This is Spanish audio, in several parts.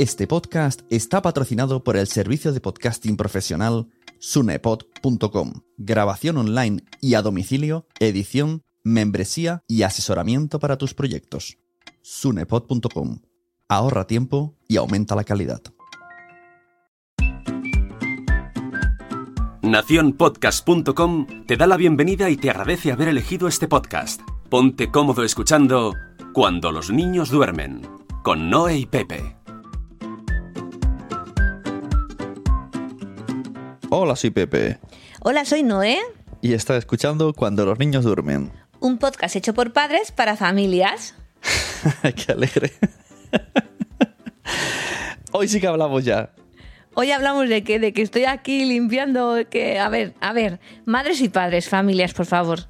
Este podcast está patrocinado por el servicio de podcasting profesional sunepod.com. Grabación online y a domicilio, edición, membresía y asesoramiento para tus proyectos. sunepod.com. Ahorra tiempo y aumenta la calidad. Naciónpodcast.com te da la bienvenida y te agradece haber elegido este podcast. Ponte cómodo escuchando Cuando los niños duermen, con Noé y Pepe. Hola, soy Pepe. Hola, soy Noé. Y está escuchando Cuando los niños duermen. Un podcast hecho por padres para familias. Qué alegre. Hoy sí que hablamos ya. Hoy hablamos de que, de que estoy aquí limpiando, que a ver, a ver, madres y padres, familias, por favor.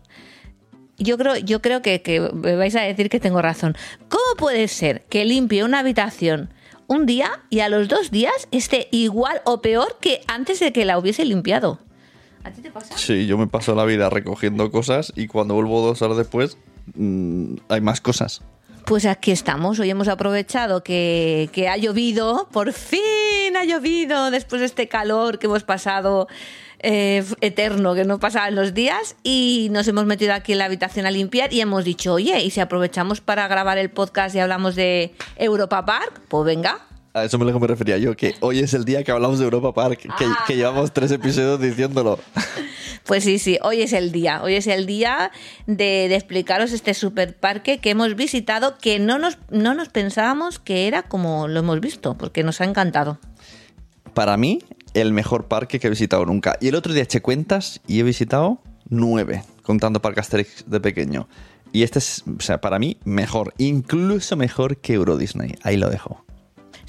Yo creo, yo creo que, que vais a decir que tengo razón. ¿Cómo puede ser que limpie una habitación un día y a los dos días esté igual o peor que antes de que la hubiese limpiado? ¿A ti te pasa? Sí, yo me paso la vida recogiendo cosas y cuando vuelvo dos horas después mm, hay más cosas. Pues aquí estamos, hoy hemos aprovechado que, que ha llovido, por fin ha llovido después de este calor que hemos pasado eh, eterno, que no pasaban los días, y nos hemos metido aquí en la habitación a limpiar y hemos dicho, oye, ¿y si aprovechamos para grabar el podcast y hablamos de Europa Park? Pues venga. A eso me lo que me refería yo, que hoy es el día que hablamos de Europa Park, que, Ah. que llevamos tres episodios diciéndolo. Pues sí, sí, hoy es el día. Hoy es el día de, de explicaros este super parque que hemos visitado, que no nos, no nos pensábamos que era como lo hemos visto, porque nos ha encantado. Para mí, el mejor parque que he visitado nunca. Y el otro día eché cuentas y he visitado nueve, contando Parque Asterix de pequeño. Y este es, o sea, para mí, mejor, incluso mejor que Euro Disney. Ahí lo dejo.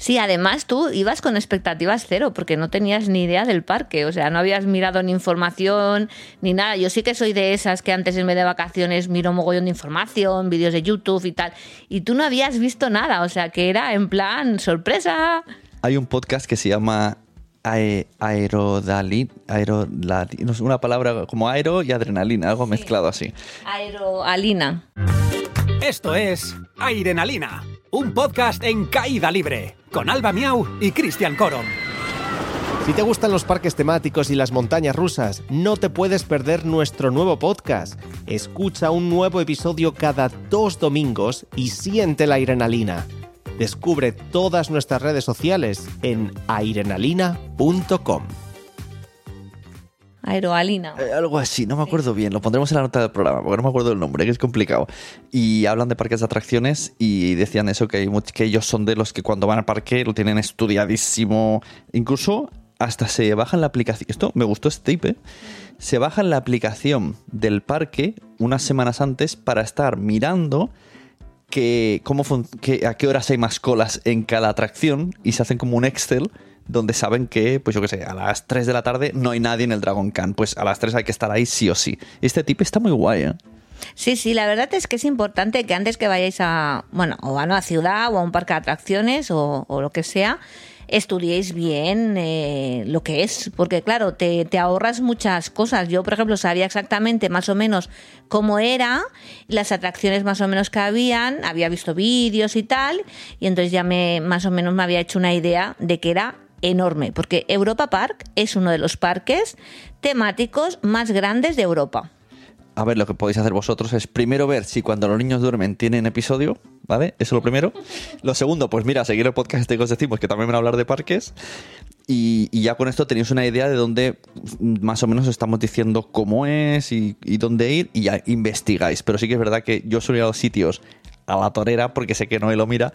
Sí, además tú ibas con expectativas cero porque no tenías ni idea del parque, o sea, no habías mirado ni información ni nada. Yo sí que soy de esas que antes en vez de vacaciones miro mogollón de información, vídeos de YouTube y tal, y tú no habías visto nada, o sea, que era en plan sorpresa. Hay un podcast que se llama ae- aerodali- aerodali- no sé, una palabra como aero y adrenalina, algo mezclado así. Aeroalina. Esto es Airenalina, un podcast en caída libre, con Alba Miau y Cristian Coron. Si te gustan los parques temáticos y las montañas rusas, no te puedes perder nuestro nuevo podcast. Escucha un nuevo episodio cada dos domingos y siente la adrenalina. Descubre todas nuestras redes sociales en airenalina.com. Aeroalina. Eh, algo así, no me acuerdo bien. Lo pondremos en la nota del programa, porque no me acuerdo el nombre, que es complicado. Y hablan de parques de atracciones y decían eso, que, hay much- que ellos son de los que cuando van al parque lo tienen estudiadísimo. Incluso hasta se bajan la aplicación. Esto me gustó este tip, ¿eh? Se bajan la aplicación del parque unas semanas antes para estar mirando que, cómo que- a qué horas hay más colas en cada atracción y se hacen como un Excel donde saben que, pues yo qué sé, a las 3 de la tarde no hay nadie en el Dragon Khan. Pues a las 3 hay que estar ahí sí o sí. Este tip está muy guay, ¿eh? Sí, sí, la verdad es que es importante que antes que vayáis a, bueno, o a una ciudad o a un parque de atracciones o lo que sea, estudiéis bien eh, lo que es, porque claro, te, te ahorras muchas cosas. Yo, por ejemplo, sabía exactamente más o menos cómo era, las atracciones más o menos que habían, había visto vídeos y tal, y entonces ya me más o menos me había hecho una idea de que era enorme, porque Europa Park es uno de los parques temáticos más grandes de Europa. A ver, lo que podéis hacer vosotros es primero ver si cuando los niños duermen tienen episodio, ¿vale? Eso es lo primero. Lo segundo, pues mira, seguir el podcast este que os decimos, que también van a hablar de parques. Y, ya con esto tenéis una idea de dónde mm, más o menos os estamos diciendo cómo es y, y dónde ir y ya investigáis. Pero sí que es verdad que yo suelo ir a los sitios a la torera porque sé que Noé lo mira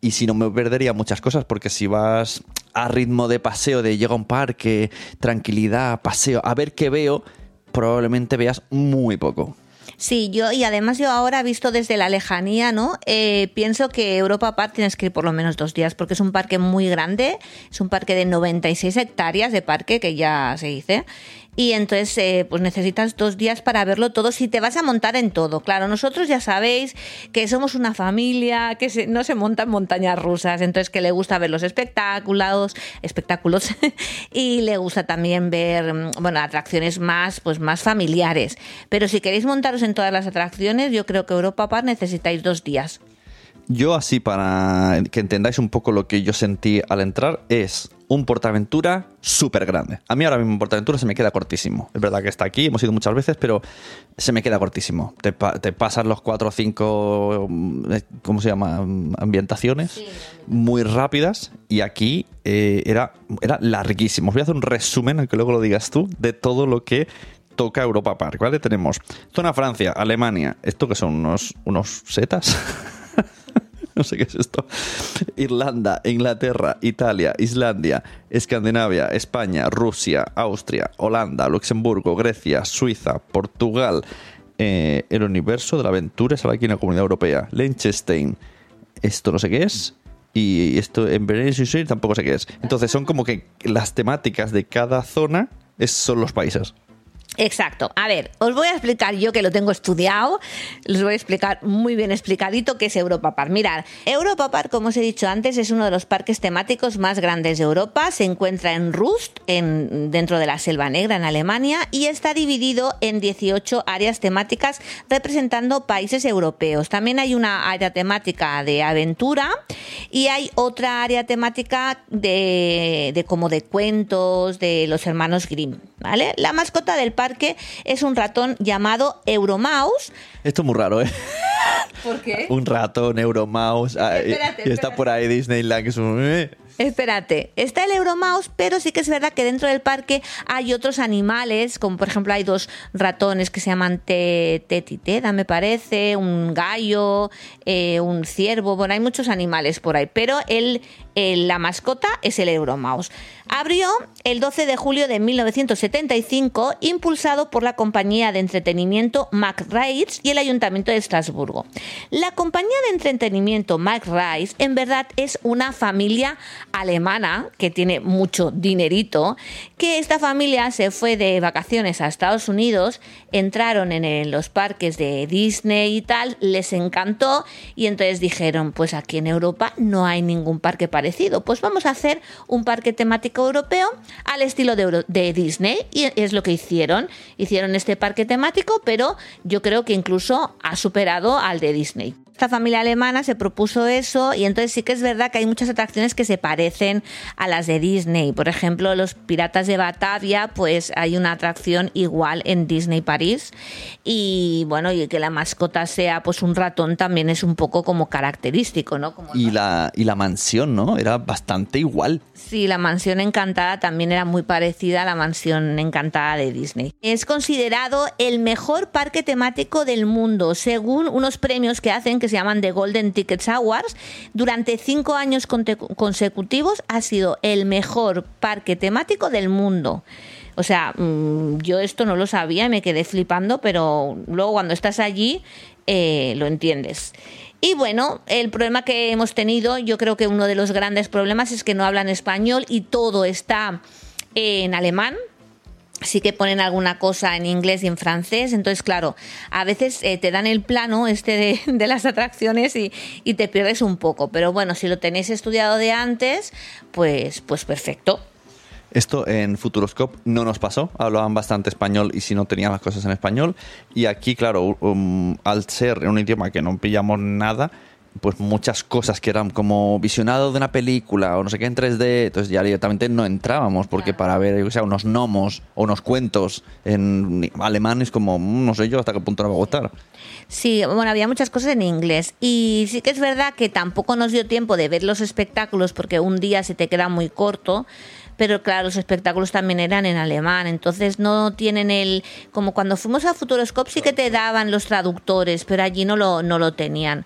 y si no me perdería muchas cosas porque si vas a ritmo de paseo, de llega a un parque, tranquilidad, paseo, a ver qué veo, probablemente veas muy poco. Sí, yo y además yo ahora visto desde la lejanía, ¿no? Eh, pienso que Europa Park tienes que ir por lo menos dos días porque es un parque muy grande, es un parque de 96 hectáreas de parque que ya se dice y entonces eh, pues necesitas dos días para verlo todo si te vas a montar en todo. Claro, nosotros ya sabéis que somos una familia que no se monta en montañas rusas, entonces que le gusta ver los espectáculos, espectáculos y le gusta también ver mm, bueno atracciones más pues más familiares. Pero si queréis montaros en todas las atracciones, yo creo que Europa Park necesitáis dos días. Yo así, para que entendáis un poco lo que yo sentí al entrar, es un portaventura súper grande. A mí ahora mismo un portaventura se me queda cortísimo. Es verdad que está aquí, hemos ido muchas veces, pero se me queda cortísimo. Te, pa- te los cuatro o cinco, eh, ¿cómo se llama? Ambientaciones muy rápidas y aquí eh, era, era larguísimo. Os voy a hacer un resumen, aunque luego lo digas tú, de todo lo que toca Europa Park, ¿vale? Tenemos zona Francia, Alemania, ¿esto que son unos, unos setas? no sé qué es esto. Irlanda, Inglaterra, Italia, Islandia, Escandinavia, España, Rusia, Austria, Holanda, Luxemburgo, Grecia, Suiza, Portugal, eh, el universo de la aventura es aquí en la Comunidad Europea, Liechtenstein, esto no sé qué es. Y esto en Berlín tampoco sé qué es. Entonces son como que las temáticas de cada zona son los países. Exacto. A ver, os voy a explicar yo que lo tengo estudiado, les voy a explicar muy bien explicadito qué es Europa Park. Mirad, Europa Park, como os he dicho antes, es uno de los parques temáticos más grandes de Europa. Se encuentra en Rust, en, dentro de la Selva Negra, en Alemania, y está dividido en 18 áreas temáticas representando países europeos. También hay una área temática de aventura y hay otra área temática de, como de cuentos de los hermanos Grimm. ¿Vale? La mascota del parque es un ratón llamado Euromouse. Esto es muy raro, ¿eh? ¿Por qué? Un ratón, Euromouse. Espérate, y, está espérate. por ahí Disneyland, que es un. Espérate, está el Euromouse, pero sí que es verdad que dentro del parque hay otros animales, como por ejemplo hay dos ratones que se llaman te- tetiteda, me parece, un gallo, eh, un ciervo, bueno, hay muchos animales por ahí, pero el, la mascota es el Euromouse. Abrió el 12 de julio de 1975, impulsado por la compañía de entretenimiento McRae's y el Ayuntamiento de Estrasburgo. La compañía de entretenimiento McRae's en verdad es una familia alemana que tiene mucho dinerito, que esta familia se fue de vacaciones a Estados Unidos, entraron en los parques de Disney y tal, les encantó y entonces dijeron, pues aquí en Europa no hay ningún parque parecido, pues vamos a hacer un parque temático europeo al estilo de, de Disney y es lo que hicieron, hicieron este parque temático, pero yo creo que incluso ha superado al de Disney. Esta familia alemana se propuso eso y entonces sí que es verdad que hay muchas atracciones que se parecen a las de Disney. Por ejemplo, los Piratas de Batavia, pues hay una atracción igual en Disney París y bueno, y que la mascota sea pues un ratón también es un poco como característico, ¿no? Como Y la, y la mansión, ¿no? Era bastante igual. Sí, la mansión encantada también era muy parecida a la mansión encantada de Disney. Es considerado el mejor parque temático del mundo, según unos premios que hacen que se llaman The Golden Tickets Awards. Durante cinco años consecutivos ha sido el mejor parque temático del mundo. O sea, mm, yo esto no lo sabía y me quedé flipando, pero luego cuando estás allí eh, lo entiendes. Y bueno, el problema que hemos tenido, yo creo que uno de los grandes problemas es que no hablan español y todo está en alemán. Sí que ponen alguna cosa en inglés y en francés, entonces claro, a veces eh, te dan el plano este de, las atracciones y, y te pierdes un poco, pero bueno, si lo tenéis estudiado de antes, pues, pues perfecto. Esto en Futuroscope no nos pasó, hablaban bastante español y si no tenían las cosas en español. Y aquí, claro, um, al ser un idioma que no pillamos nada, pues muchas cosas que eran como visionado de una película o no sé qué en 3D, entonces ya directamente no entrábamos, porque para ver, que sé, unos gnomos o unos cuentos en alemán es como, mm, no sé yo hasta qué punto nos va a gustar. Sí, bueno, había muchas cosas en inglés y sí que es verdad que tampoco nos dio tiempo de ver los espectáculos porque un día se te queda muy corto, pero claro, los espectáculos también eran en alemán, entonces no tienen el... Como cuando fuimos a Futuroscope sí que te daban los traductores, pero allí no lo, no lo tenían.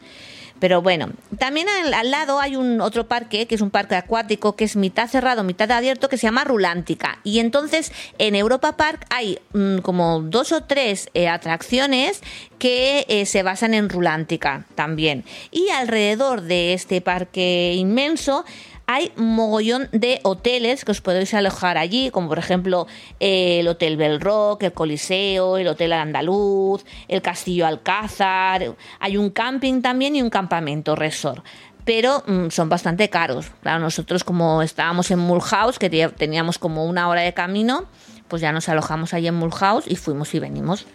Pero bueno, también al, lado hay un otro parque, que es un parque acuático, que es mitad cerrado, mitad abierto, que se llama Rulántica. Y entonces en Europa Park hay mm, como dos o tres eh, atracciones que eh, se basan en Rulántica también. Y alrededor de este parque inmenso hay mogollón de hoteles que os podéis alojar allí, como por ejemplo el Hotel Bell Rock, el Coliseo, el Hotel Andaluz, el Castillo Alcázar. Hay un camping también y un campamento resort. Pero mm, son bastante caros. Claro, nosotros como estábamos en Mulhouse, que te- teníamos como una hora de camino, pues ya nos alojamos allí en Mulhouse y fuimos y venimos.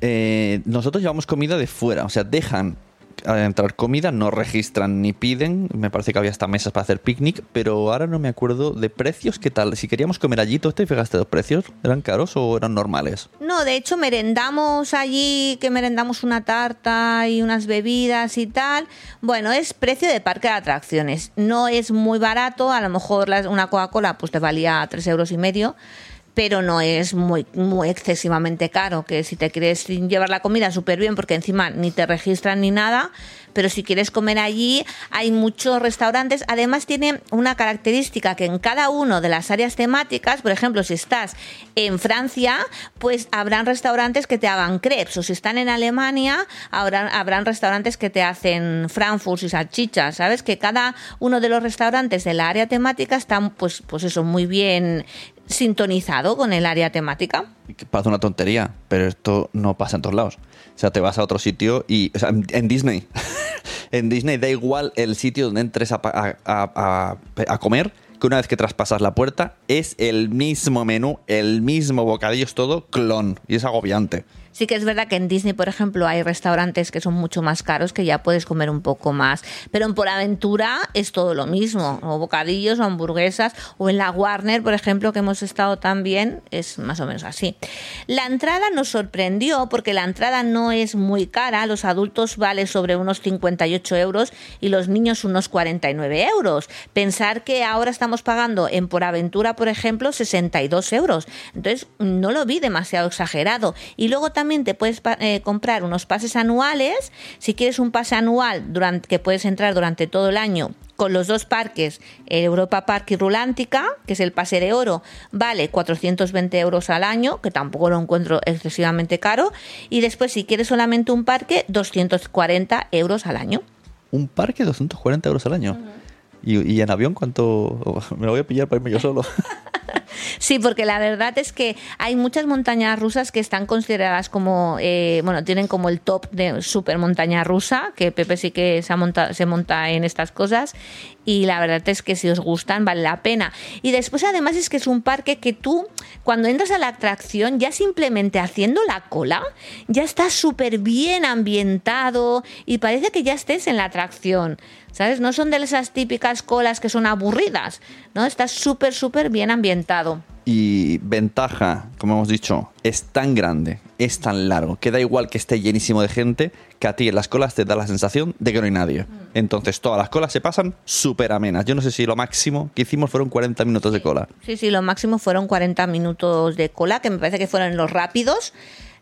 Eh, nosotros llevamos comida de fuera, o sea, dejan entrar comida, no registran ni piden. Me parece que había hasta mesas para hacer picnic, pero ahora no me acuerdo de precios. ¿Qué tal? Si queríamos comer allí, ¿tú te fijaste los precios? ¿Eran caros o eran normales? No, de hecho merendamos allí, que merendamos una tarta y unas bebidas y tal. Bueno, es precio de parque de atracciones. No es muy barato, a lo mejor una Coca-Cola pues te valía tres euros y medio pero no es muy, muy excesivamente caro, que si te quieres llevar la comida súper bien, porque encima ni te registran ni nada, pero si quieres comer allí, hay muchos restaurantes. Además, tiene una característica que en cada una de las áreas temáticas, por ejemplo, si estás en Francia, pues habrán restaurantes que te hagan crepes, o si están en Alemania, habrán, restaurantes que te hacen frankfurts y salchichas, ¿sabes? Que cada uno de los restaurantes de la área temática están, pues, pues eso, muy bien sintonizado con el área temática. Parece una tontería, pero esto no pasa en todos lados. O sea, te vas a otro sitio y. O sea, en Disney. en Disney da igual el sitio donde entres a, a, a, comer, que una vez que traspasas la puerta, es el mismo menú, el mismo bocadillo, es todo clon. Y es agobiante. Sí que es verdad que en Disney, por ejemplo, hay restaurantes que son mucho más caros que ya puedes comer un poco más. Pero en Por Aventura es todo lo mismo. O bocadillos o hamburguesas. O en la Warner, por ejemplo, que hemos estado también, es más o menos así. La entrada nos sorprendió porque la entrada no es muy cara. Los adultos vale sobre unos 58 euros y los niños unos 49 euros. Pensar que ahora estamos pagando en Por Aventura, por ejemplo, 62 euros. Entonces, no lo vi demasiado exagerado. Y luego también te puedes eh, comprar unos pases anuales. Si quieres un pase anual durante, que puedes entrar durante todo el año con los dos parques, el Europa Park y Rulántica, que es el pase de oro, vale 420 euros al año, que tampoco lo encuentro excesivamente caro. Y después, si quieres solamente un parque, 240 euros al año. ¿Un parque 240 euros al año? ¿Y, ¿Y, en avión cuánto? Me lo voy a pillar para irme yo solo. Sí, porque la verdad es que hay muchas montañas rusas que están consideradas como, eh, bueno, tienen como el top de super montaña rusa, que Pepe sí que se, monta, se monta en estas cosas y la verdad es que si os gustan vale la pena. Y después además es que es un parque que tú cuando entras a la atracción ya simplemente haciendo la cola ya estás súper bien ambientado y parece que ya estés en la atracción. ¿Sabes? No son de esas típicas colas que son aburridas, ¿no? Estás súper, súper bien ambientado. Y ventaja, como hemos dicho, es tan grande, es tan largo, que da igual que esté llenísimo de gente, que a ti en las colas te da la sensación de que no hay nadie. Mm. Entonces todas las colas se pasan súper amenas. Yo no sé si lo máximo que hicimos fueron 40 minutos de cola. Sí, sí, lo máximo fueron 40 minutos de cola, que me parece que fueron los rápidos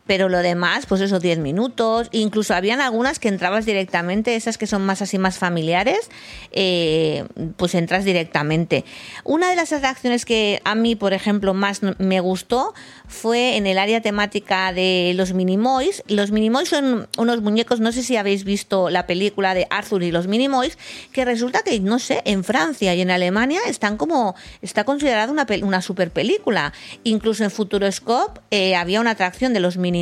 pero lo demás, pues esos 10 minutos, incluso habían algunas que entrabas directamente, esas que son más así más familiares, eh, pues entras directamente. Una de las atracciones que a mí, por ejemplo, más me gustó fue en el área temática de los Minimoys. Los Minimoys son unos muñecos, no sé si habéis visto la película de Arthur y los Minimoys, que resulta que, no sé, en Francia y en Alemania están como, está considerada una, una super película. Incluso en Futuroscope eh, había una atracción de los Minimoys.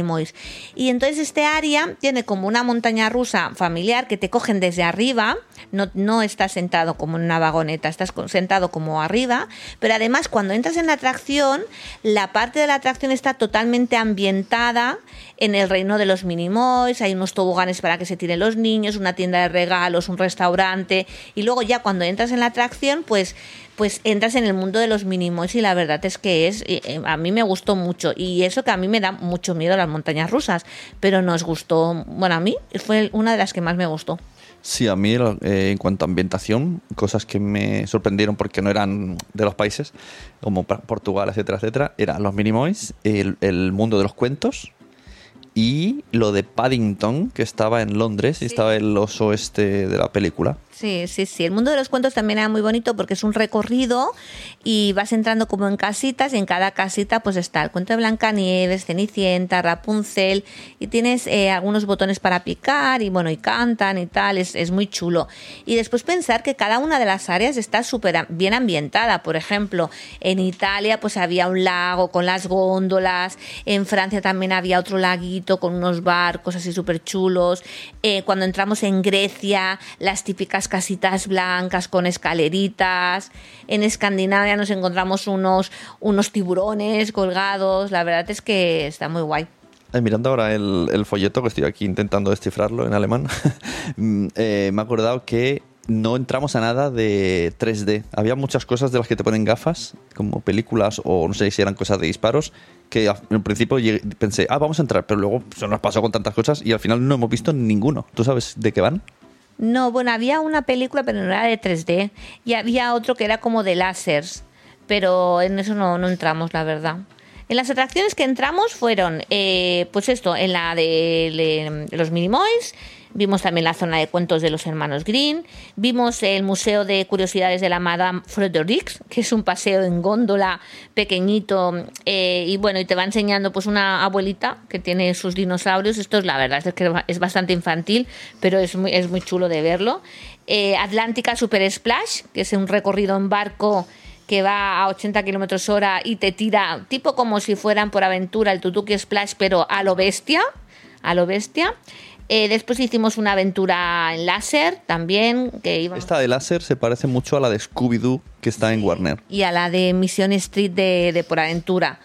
Y entonces este área tiene como una montaña rusa familiar que te cogen desde arriba, no, no estás sentado como en una vagoneta, estás sentado como arriba, pero además cuando entras en la atracción, la parte de la atracción está totalmente ambientada en el reino de los Minimoys, hay unos toboganes para que se tiren los niños, una tienda de regalos, un restaurante, y luego ya cuando entras en la atracción, pues pues entras en el mundo de los Minimoys y la verdad es que es eh, eh, a mí me gustó mucho y eso que a mí me da mucho miedo las montañas rusas, pero nos gustó, bueno, a mí fue una de las que más me gustó. Sí, a mí eh, en cuanto a ambientación, cosas que me sorprendieron porque no eran de los países, como Portugal, etcétera, etcétera, eran los Minimoys, el, el mundo de los cuentos, y lo de Paddington, que estaba en Londres y estaba el oso este de la película. Sí, sí, sí. El mundo de los cuentos también era muy bonito porque es un recorrido y vas entrando como en casitas y en cada casita pues está el cuento de Blancanieves, Cenicienta, Rapunzel y tienes eh, algunos botones para picar y bueno, y cantan y tal, es, es muy chulo. Y después pensar que cada una de las áreas está súper bien ambientada. Por ejemplo, en Italia pues había un lago con las góndolas, en Francia también había otro laguito con unos barcos así súper chulos. Eh, cuando entramos en Grecia, las típicas casitas blancas con escaleritas. En Escandinavia nos encontramos unos, unos tiburones colgados. La verdad es que está muy guay. Eh, mirando ahora el, el folleto, que estoy aquí intentando descifrarlo en alemán, mm, eh, me he acordado que no entramos a nada de 3D. Había muchas cosas de las que te ponen gafas, como películas o no sé si eran cosas de disparos, que en principio pensé, ah, vamos a entrar, pero luego se nos pasó con tantas cosas y al final no hemos visto ninguno. ¿Tú sabes de qué van? No, bueno, había una película, pero no era de 3D. Y había otro que era como de láseres. Pero en eso no, no entramos, la verdad. En las atracciones que entramos fueron, eh, pues esto, en la de, de los Minimoys, vimos también la zona de cuentos de los hermanos Green, vimos el Museo de Curiosidades de la Madame Fredericks, que es un paseo en góndola pequeñito, eh, y bueno, y te va enseñando pues una abuelita que tiene sus dinosaurios, esto es la verdad, es que es bastante infantil, pero es muy, es muy chulo de verlo. Eh, Atlántica Super Splash, que es un recorrido en barco que va a 80 kilómetros hora y te tira, tipo como si fueran por aventura el Tutuki Splash, pero a lo bestia, a lo bestia. Eh, después hicimos una aventura en láser también, que íbamos... Esta de láser se parece mucho a la de Scooby-Doo que está en Warner. y a la de Mission Street de, de Por Aventura.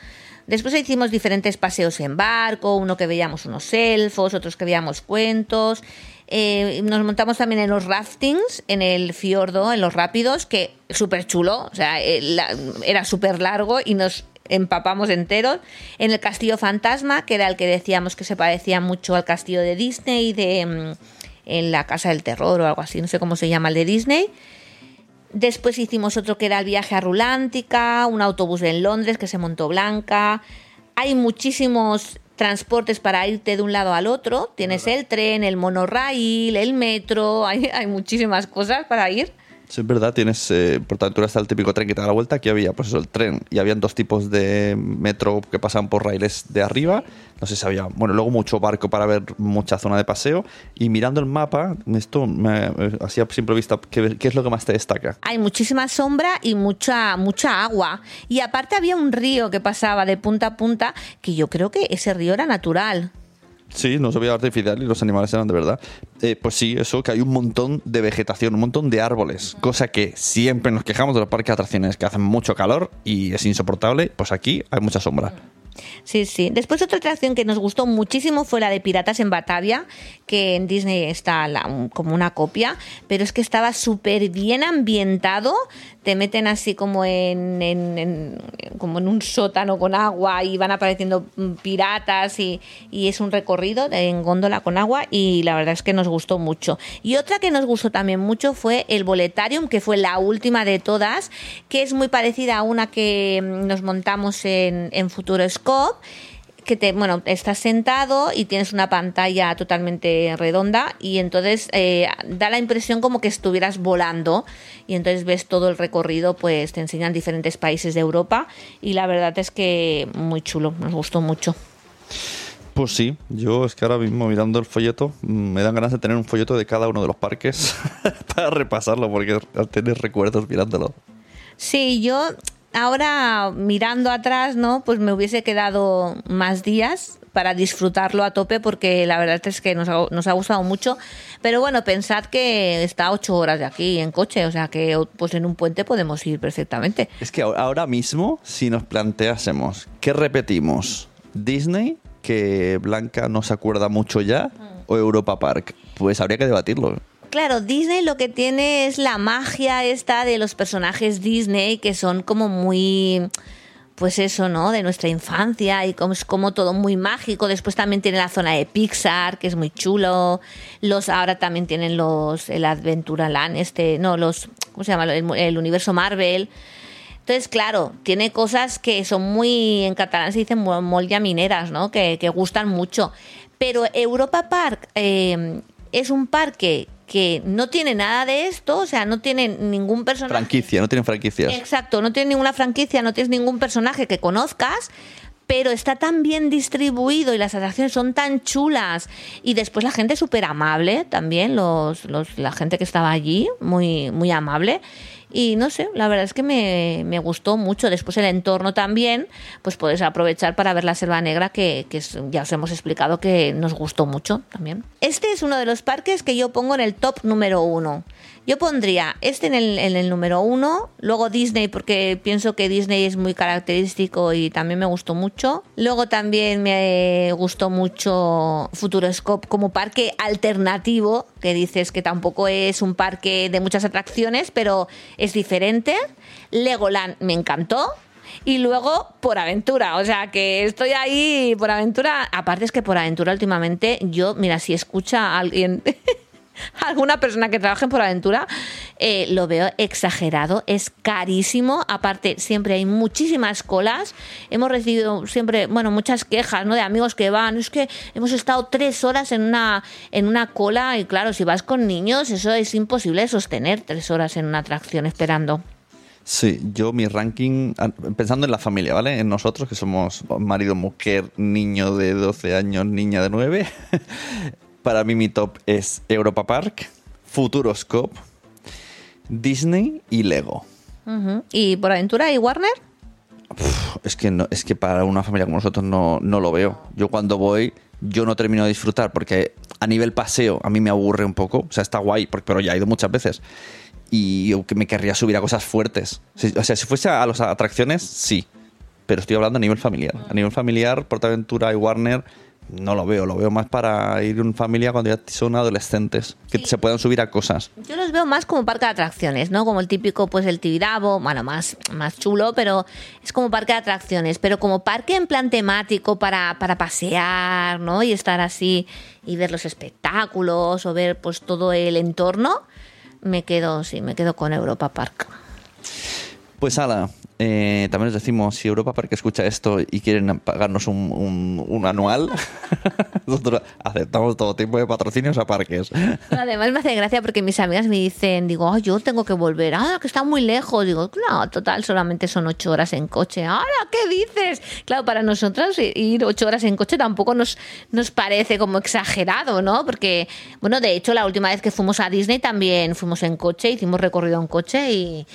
Después hicimos diferentes paseos en barco, uno que veíamos unos elfos, otros que veíamos cuentos. Eh, nos montamos también en los raftings, en el fiordo, en los rápidos, que súper chulo, o sea, eh, la- era súper largo y nos empapamos enteros. En el castillo fantasma, que era el que decíamos que se parecía mucho al castillo de Disney, de mm, en la casa del terror o algo así, no sé cómo se llama el de Disney. Después hicimos otro que era el viaje a Rulántica, un autobús en Londres que se montó Blanca. Hay muchísimos transportes para irte de un lado al otro. Tienes el tren, el monorraíl, el metro, hay, hay muchísimas cosas para ir. Es verdad, tienes, eh, por Aventura está el típico tren que te da la vuelta, aquí había pues el tren, y habían dos tipos de metro que pasaban por raíles de arriba, no sé si había, bueno, luego mucho barco para ver mucha zona de paseo, y mirando el mapa, esto me, eh, así a simple vista, ¿qué, qué es lo que más te destaca? Hay muchísima sombra y mucha, mucha agua. Y aparte había un río que pasaba de punta a punta, que yo creo que ese río era natural. Sí, no se veía artificial y los animales eran de verdad. Eh, pues sí, eso, que hay un montón de vegetación, un montón de árboles, cosa que siempre nos quejamos de los parques de atracciones, que hacen mucho calor y es insoportable, pues aquí hay mucha sombra. Sí, sí. Después otra atracción que nos gustó muchísimo fue la de Piratas en Batavia, que en Disney está la- como una copia, pero es que estaba súper bien ambientado. Te meten así como en, en- como en un sótano con agua y van apareciendo mm, piratas y, es un recorrido en góndola con agua y la verdad es que nos gustó mucho. Y otra que nos gustó también mucho fue el Boletarium, que fue la última de todas, que es muy parecida a una que mm, nos montamos en, en Que te, bueno, estás sentado y tienes una pantalla totalmente redonda y entonces eh, da la impresión como que estuvieras volando y entonces ves todo el recorrido, pues te enseñan diferentes países de Europa y la verdad es que muy chulo, nos gustó mucho. Pues sí, yo es que ahora mismo mirando el folleto mm, me dan ganas de tener un folleto de cada uno de los parques para repasarlo porque al tener recuerdos mirándolo. Sí, yo ahora mirando atrás, ¿no? Pues me hubiese quedado más días para disfrutarlo a tope porque la verdad es que nos ha, nos ha gustado mucho. Pero bueno, pensad que está ocho horas de aquí en coche, o sea que pues en un puente podemos ir perfectamente. Es que ahora- mismo, si nos planteásemos que repetimos Disney, que Blanca no se acuerda mucho ya, o Europa Park, pues habría que debatirlo. Claro, Disney lo que tiene es la magia esta de los personajes Disney que son como muy pues eso, ¿no? De nuestra infancia y como es como todo muy mágico. Después también tiene la zona de Pixar, que es muy chulo. Los ahora también tienen los el Adventureland, este, no, los ¿cómo se llama? El, universo Marvel. Entonces, claro, tiene cosas que son muy, en catalán se dicen mo- molt llamineras, ¿no? Que, que gustan mucho. Pero Europa Park eh, es un parque que no tiene nada de esto, o sea, no tiene ningún personaje. Franquicia, no tienen franquicias. Exacto, no tiene ninguna franquicia, no tienes ningún personaje que conozcas, pero está tan bien distribuido y las atracciones son tan chulas. Y después la gente súper amable también, los, los, la gente que estaba allí, muy, muy amable. Y no sé, la verdad es que me, me gustó mucho. Después el entorno también, pues puedes aprovechar para ver la selva negra, que, que ya os hemos explicado que nos gustó mucho también. Este es uno de los parques que yo pongo en el top número uno Yo pondría este en el, número uno, luego Disney, porque pienso que Disney es muy característico y también me gustó mucho. Luego también me gustó mucho Futuroscope como parque alternativo, que dices que tampoco es un parque de muchas atracciones, pero es diferente. Legoland me encantó. Y luego por aventura, o sea que estoy ahí por aventura. Aparte es que por aventura últimamente yo, mira, si escucha a alguien alguna persona que trabaje por aventura, eh, lo veo exagerado, es carísimo. Aparte, siempre hay muchísimas colas. Hemos recibido siempre, bueno, muchas quejas, ¿no? De amigos que van. Es que hemos estado tres horas en una, en una cola y claro, si vas con niños, eso es imposible sostener tres horas en una atracción esperando. Sí, yo mi ranking, ah, pensando en la familia, ¿vale? En nosotros, que somos marido, mujer, niño de 12 años, niña de 9. Para mí mi top es Europa Park, Futuroscope, Disney y Lego. ¿Y por aventura y Warner? Uf, es que no, es que para una familia como nosotros no, no lo veo. Yo cuando voy, yo no termino de disfrutar porque a nivel paseo a mí me aburre un poco. O sea, está guay, porque- pero ya he ido muchas veces. Y yo que me querría subir a cosas fuertes. O sea, si fuese a las atracciones, sí. Pero estoy hablando a nivel familiar. A nivel familiar, Portaventura y Warner no lo veo. Lo veo más para ir en familia cuando ya son adolescentes. Que Sí. se puedan subir a cosas. Yo los veo más como parque de atracciones, ¿no? Como el típico, pues el Tibidabo, bueno, más, más chulo, pero es como parque de atracciones. Pero como parque en plan temático para, para pasear, ¿no? Y estar así y ver los espectáculos o ver pues todo el entorno, me quedo, sí, me quedo con Europa Park. Pues ala, eh, también les decimos, si Europa Park escucha esto y quieren pagarnos un, anual, nosotros aceptamos todo tipo de patrocinios a parques. Además me hace gracia porque mis amigas me dicen, digo, "Ay, yo tengo que volver, ah, que está muy lejos. Digo, no, total, solamente son ocho horas en coche. Ahora, ¿qué dices? Claro, para nosotras i- ir ocho horas en coche tampoco nos, nos parece como exagerado, ¿no? Porque, bueno, de hecho, la última vez que fuimos a Disney también fuimos en coche, hicimos recorrido en coche y,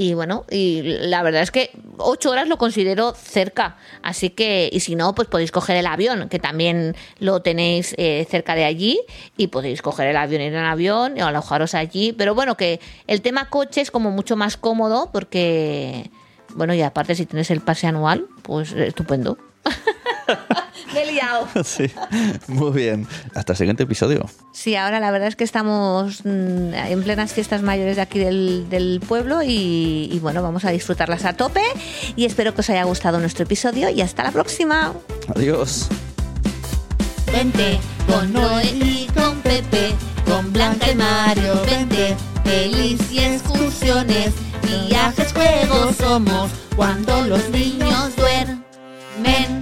y bueno, y la verdad es que ocho horas lo considero cerca. Así que, y si no, pues podéis coger el avión, que también lo tenéis eh, cerca de allí, y podéis coger el avión, ir en avión y alojaros allí. Pero bueno, que el tema coche es como mucho más cómodo porque, bueno, y aparte si tienes el pase anual, pues estupendo. He liado. Sí, muy bien. Hasta el siguiente episodio. Sí, ahora la verdad es que estamos mm, en plenas fiestas mayores de aquí del, del pueblo y, y bueno, vamos a disfrutarlas a tope y espero que os haya gustado nuestro episodio y hasta la próxima. Adiós. Vente con Noel y con Pepe, con Blanca y Mario, vente, pelis y excursiones, viajes, juegos somos cuando los niños duermen.